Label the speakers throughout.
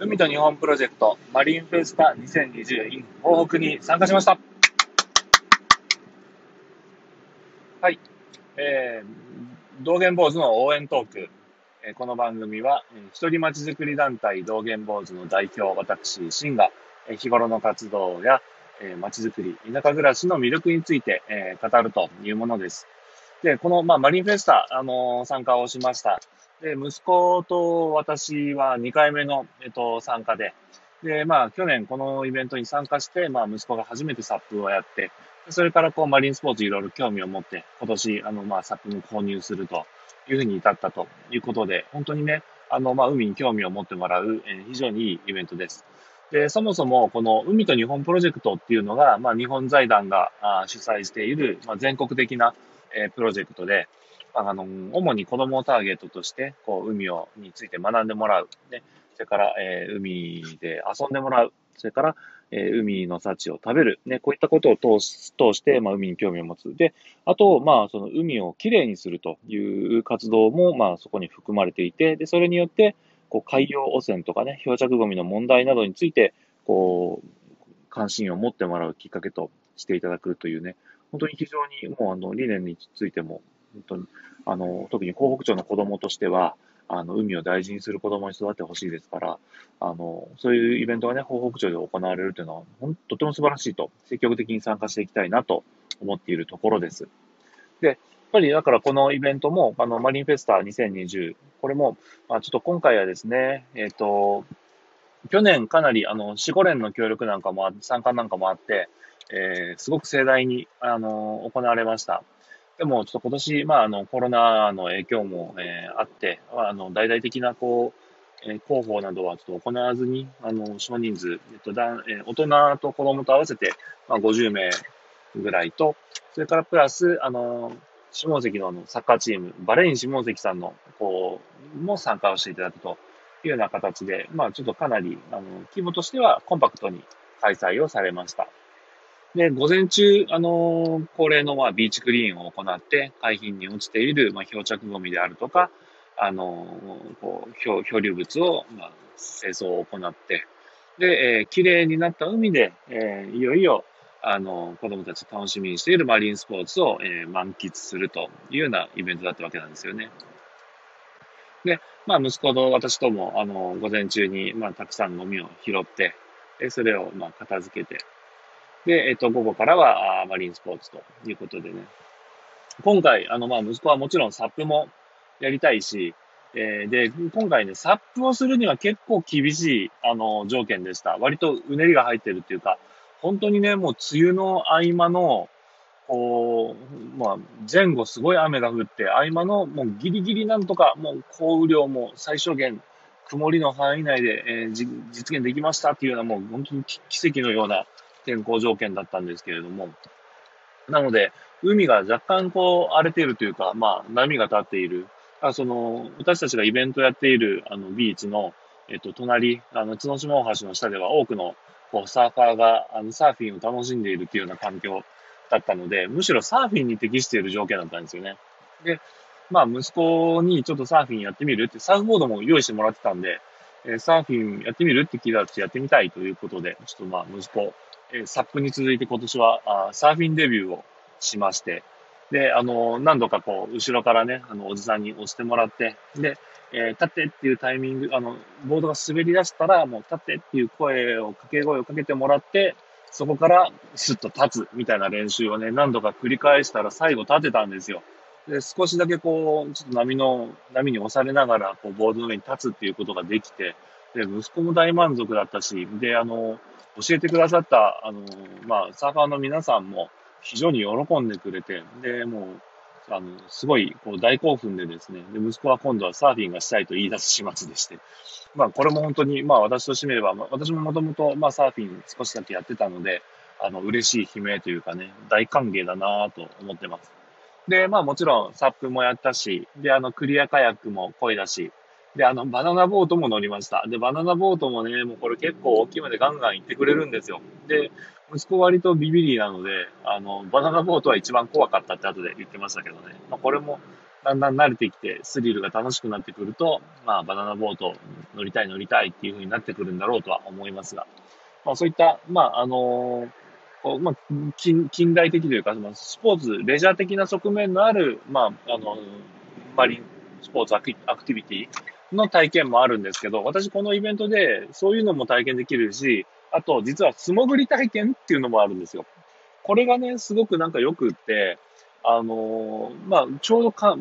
Speaker 1: 海と日本プロジェクトマリンフェスタ2020 in 東北に参加しました。はい。えー、道元坊主の応援トーク。えー、この番組は、えー、一人町づくり団体道元坊主の代表、私、シンが、えー、日頃の活動や、えー、町づくり、田舎暮らしの魅力について、えー、語るというものです。で、この、まあ、マリンフェスタ、あのー、参加をしました。で、息子と私は2回目の、えっと、参加で、で、まあ、去年このイベントに参加して、まあ、息子が初めてサップをやって、それからこう、マリンスポーツいろいろ興味を持って、今年、あの、まあ、サップも購入するというふうに至ったということで、本当にね、あの、まあ、海に興味を持ってもらう、え、非常にいいイベントです。で、そもそも、この海と日本プロジェクトっていうのが、まあ、日本財団があ主催している、まあ、全国的な、え、プロジェクトで、あの、主に子供をターゲットとして、こう、海を、について学んでもらう。ね。それから、えー、海で遊んでもらう。それから、えー、海の幸を食べる。ね。こういったことを通す、通して、まあ、海に興味を持つ。で、あと、まあ、その海をきれいにするという活動も、まあ、そこに含まれていて、で、それによって、こう、海洋汚染とかね、漂着ゴミの問題などについて、こう、関心を持ってもらうきっかけとしていただくというね、本当に非常にもうあの理念についても本当に、あの、特に東北町の子供としては、あの、海を大事にする子供に育ってほしいですから、あの、そういうイベントがね、東北町で行われるというのは、ほんとても素晴らしいと、積極的に参加していきたいなと思っているところです。で、やっぱりだからこのイベントも、あの、マリンフェスタ2020、これも、まあ、ちょっと今回はですね、えっ、ー、と、去年かなり、あの、四五連の協力なんかも参加なんかもあって、えー、すごく盛大に、あの、行われました。でも、ちょっと今年、まあ、あの、コロナの影響も、えー、あって、あの、大々的な、こう、えー、広報などはちょっと行わずに、あの、少人数、えっと、だえー、大人と子供と合わせて、まあ、50名ぐらいと、それからプラス、あの、下関のサッカーチーム、バレイン下関さんの、こう、も参加をしていただくというような形で、まあ、ちょっとかなり、あの、規模としてはコンパクトに開催をされました。で、午前中、あの恒例の、まあ、ビーチクリーンを行って、海浜に落ちている、まあ、漂着ゴミであるとか、あのこう漂、漂流物を、まあ、清掃を行って、で、えー、綺麗になった海で、えー、いよいよ、あの、子供たち楽しみにしているマリンスポーツを、えー、満喫するというようなイベントだったわけなんですよね。で、まあ、息子と私とも、あの、午前中に、まあ、たくさんゴミを拾って、でそれを、まあ、片付けて、で、えっと、午後からは、マリンスポーツということでね。今回、あの、まあ、息子はもちろんサップもやりたいし、えー、で、今回ね、サップをするには結構厳しい、あの、条件でした。割とうねりが入ってるっていうか、本当にね、もう梅雨の合間の、こう、まあ、前後すごい雨が降って、合間のもうギリギリなんとか、もう降雨量も最小限、曇りの範囲内で、えー、実現できましたっていうような、もう本当に奇跡のような天候条件だったんですけれども、なので、海が若干こう荒れているというか、まあ波が立っている。あその、私たちがイベントやっているあのビーチの、えっと、隣、あの、角島大橋の下では多くのこうサーファーがあのサーフィンを楽しんでいるというような環境だったので、むしろサーフィンに適している条件だったんですよね。で、まあ息子にちょっとサーフィンやってみるって、サーフボードも用意してもらってたんで、えサーフィンやってみるって聞いたらやってみたいということで、ちょっとまあ息子、えー、サップに続いて今年はあサーフィンデビューをしまして、で、あの、何度かこう、後ろからね、あの、おじさんに押してもらって、で、えー、立ってっていうタイミング、あの、ボードが滑り出したら、もう立ってっていう声を、掛け声をかけてもらって、そこからスッと立つみたいな練習をね、何度か繰り返したら最後立てたんですよ。で、少しだけこう、ちょっと波の、波に押されながら、こう、ボードの上に立つっていうことができて、で、息子も大満足だったし、で、あの、教えてくださった、あの、まあ、サーファーの皆さんも非常に喜んでくれて、で、もう、あの、すごい、こう、大興奮でですね、で、息子は今度はサーフィンがしたいと言い出す始末でして、まあ、これも本当に、まあ、私としてみれば、私ももともと、まあ、サーフィン少しだけやってたので、あの、嬉しい悲鳴というかね、大歓迎だなと思ってます。で、まあ、もちろん、サップもやったし、で、あの、クリアカヤックも声だし、で、あの、バナナボートも乗りました。で、バナナボートもね、もうこれ結構大きいまでガンガン行ってくれるんですよ。で、息子割とビビリなので、あの、バナナボートは一番怖かったって後で言ってましたけどね。まあ、これも、だんだん慣れてきて、スリルが楽しくなってくると、まあ、バナナボート乗りたい乗りたいっていう風になってくるんだろうとは思いますが、まあ、そういった、まあ、あのーまあ、近近代的というか、スポーツ、レジャー的な側面のある、まあ、あの、マリンスポーツアクティビティの体験もあるんですけど、私このイベントでそういうのも体験できるし、あと実は素潜り体験っていうのもあるんですよ。これがね、すごくなんかよくって、あのー、まあ、ちょうどか、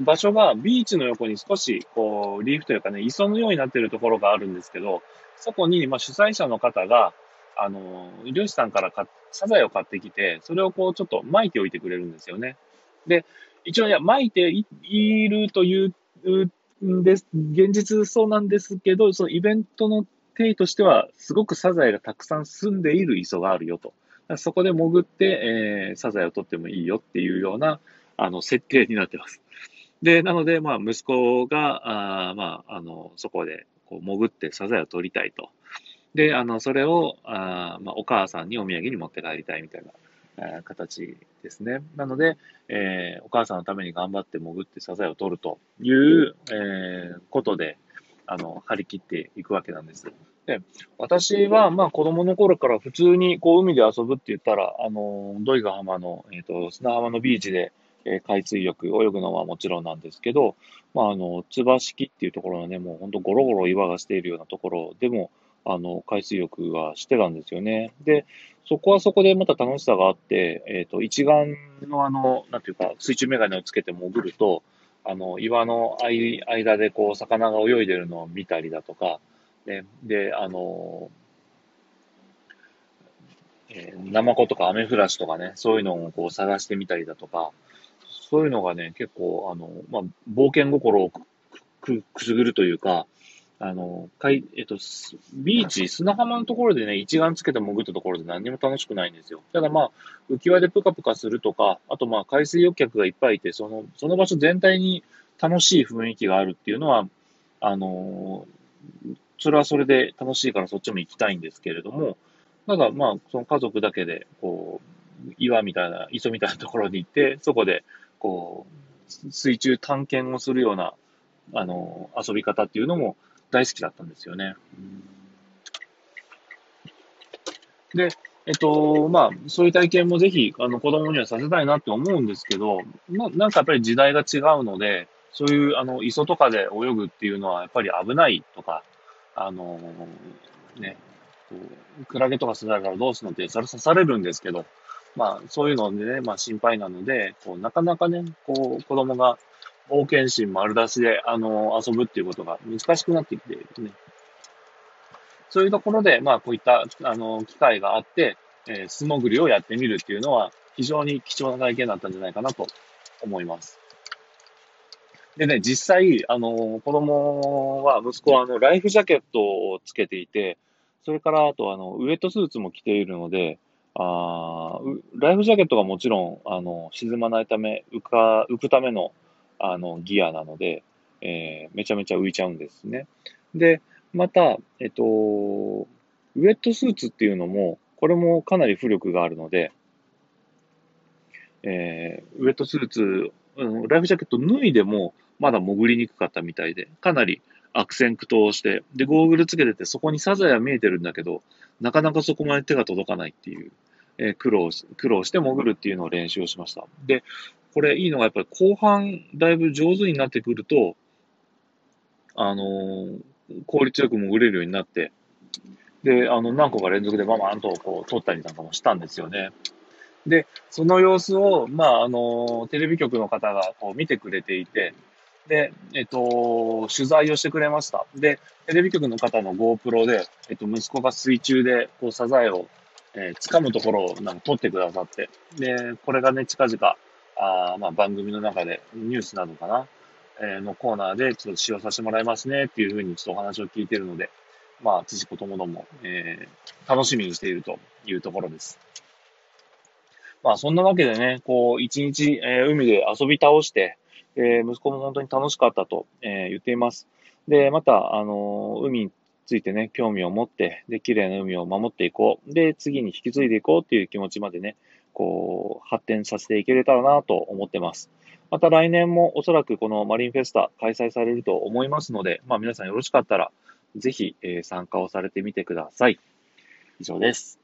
Speaker 1: 場所がビーチの横に少し、こう、リーフというかね、磯のようになっているところがあるんですけど、そこに、まあ、主催者の方が、あのー、漁師さんからかサザエを買ってきて、それをこう、ちょっと巻いておいてくれるんですよね。で、一応、いや、巻いているという、です、現実そうなんですけど、そのイベントの定義としては、すごくサザエがたくさん住んでいる磯があるよと。そこで潜って、えー、サザエを取ってもいいよっていうような、あの、設定になってます。で、なので、まあ、息子が、あまあ、あの、そこで、こう、潜ってサザエを取りたいと。で、あの、それを、あまあ、お母さんにお土産に持って帰りたいみたいな、形ですね。なので、えー、お母さんのために頑張って潜ってサザエを取るという、えー、ことで、あの、張り切っていくわけなんです。で、私は、まあ、子供の頃から普通に、こう、海で遊ぶって言ったら、あの、土井ヶ浜の、えっ、ー、と、砂浜のビーチで、え、海水浴、泳ぐのはもちろんなんですけど、まあ、あの、つば式っていうところのね、もう本当ゴロゴロ岩がしているようなところでも、あの、海水浴はしてたんですよね。で、そこはそこでまた楽しさがあって、えっ、ー、と、一眼のあの、なんていうか、水中メガネをつけて潜ると、あの、岩の間でこう、魚が泳いでるのを見たりだとか、ね、で、あの、えー、ナマコとかアメフラシとかね、そういうのをこう探してみたりだとか、そういうのがね、結構、あの、まあ、冒険心をく、く、くすぐるというか、あの、海、えっと、ビーチ、砂浜のところでね、一眼つけて潜ったところで何にも楽しくないんですよ。ただまあ、浮き輪でプカプカするとか、あとまあ、海水浴客がいっぱいいて、その、その場所全体に楽しい雰囲気があるっていうのは、あの、それはそれで楽しいからそっちも行きたいんですけれども、ただまあ、その家族だけで、こう、岩みたいな、磯みたいなところに行って、そこで、こう、水中探検をするような、あの、遊び方っていうのも、大好きだったんですよね。で、えっと、まあ、そういう体験もぜひ、あの、子供にはさせたいなって思うんですけど、ななんかやっぱり時代が違うので、そういう、あの、磯とかで泳ぐっていうのはやっぱり危ないとか、あのね、こうクラゲとかすられたらどうするのってそれ刺されるんですけど、まあ、そういうのでね、まあ心配なので、こう、なかなかね、こう、子供が冒険心丸出しで、あの、遊ぶっていうことが難しくなってきているね。そういうところで、まあ、こういった、あの、機会があって、えー、素潜りをやってみるっていうのは、非常に貴重な体験だったんじゃないかなと思います。でね、実際、あの、子供は、息子は、あの、ライフジャケットをつけていて、それから、あと、あの、ウエットスーツも着ているので、あライフジャケットがもちろん、あの、沈まないため、浮か、浮くための、あの、ギアなので、えー、めちゃめちゃ浮いちゃうんですね。で、また、えっと、ウェットスーツっていうのも、これもかなり浮力があるので、えー、ウェットスーツ、うん、ライフジャケット脱いでも、まだ潜りにくかったみたいで、かなり悪戦苦闘して、で、ゴーグルつけてて、そこにサザエは見えてるんだけど、なかなかそこまで手が届かないっていう、えー、苦労し、苦労して潜るっていうのを練習をしました。で、これいいのがやっぱり後半だいぶ上手になってくると、あのー、効率よく潜れるようになって、で、あの、何個か連続でババンとこう撮ったりなんかもしたんですよね。で、その様子を、まあ、あの、テレビ局の方がこう見てくれていて、で、えっと、取材をしてくれました。で、テレビ局の方の GoPro で、えっと、息子が水中で、こう、サザエを、えー、掴むところをなんか撮ってくださって、で、これがね、近々、あまあ、番組の中でニュースなのかな、えー、のコーナーでちょっと使用させてもらいますねっていうふうにちょっとお話を聞いているので、まあ、父子ともども、えー、楽しみにしているというところです。まあ、そんなわけでね、こう、一日、えー、海で遊び倒して、えー、息子も本当に楽しかったと、えー、言っています。で、また、あのー、海についてね、興味を持って、で、綺麗な海を守っていこう。で、次に引き継いでいこうっていう気持ちまでね、こう、発展させていけれたらなと思ってます。また来年もおそらくこのマリンフェスタ開催されると思いますので、まあ皆さんよろしかったら、ぜひ、参加をされてみてください。以上です。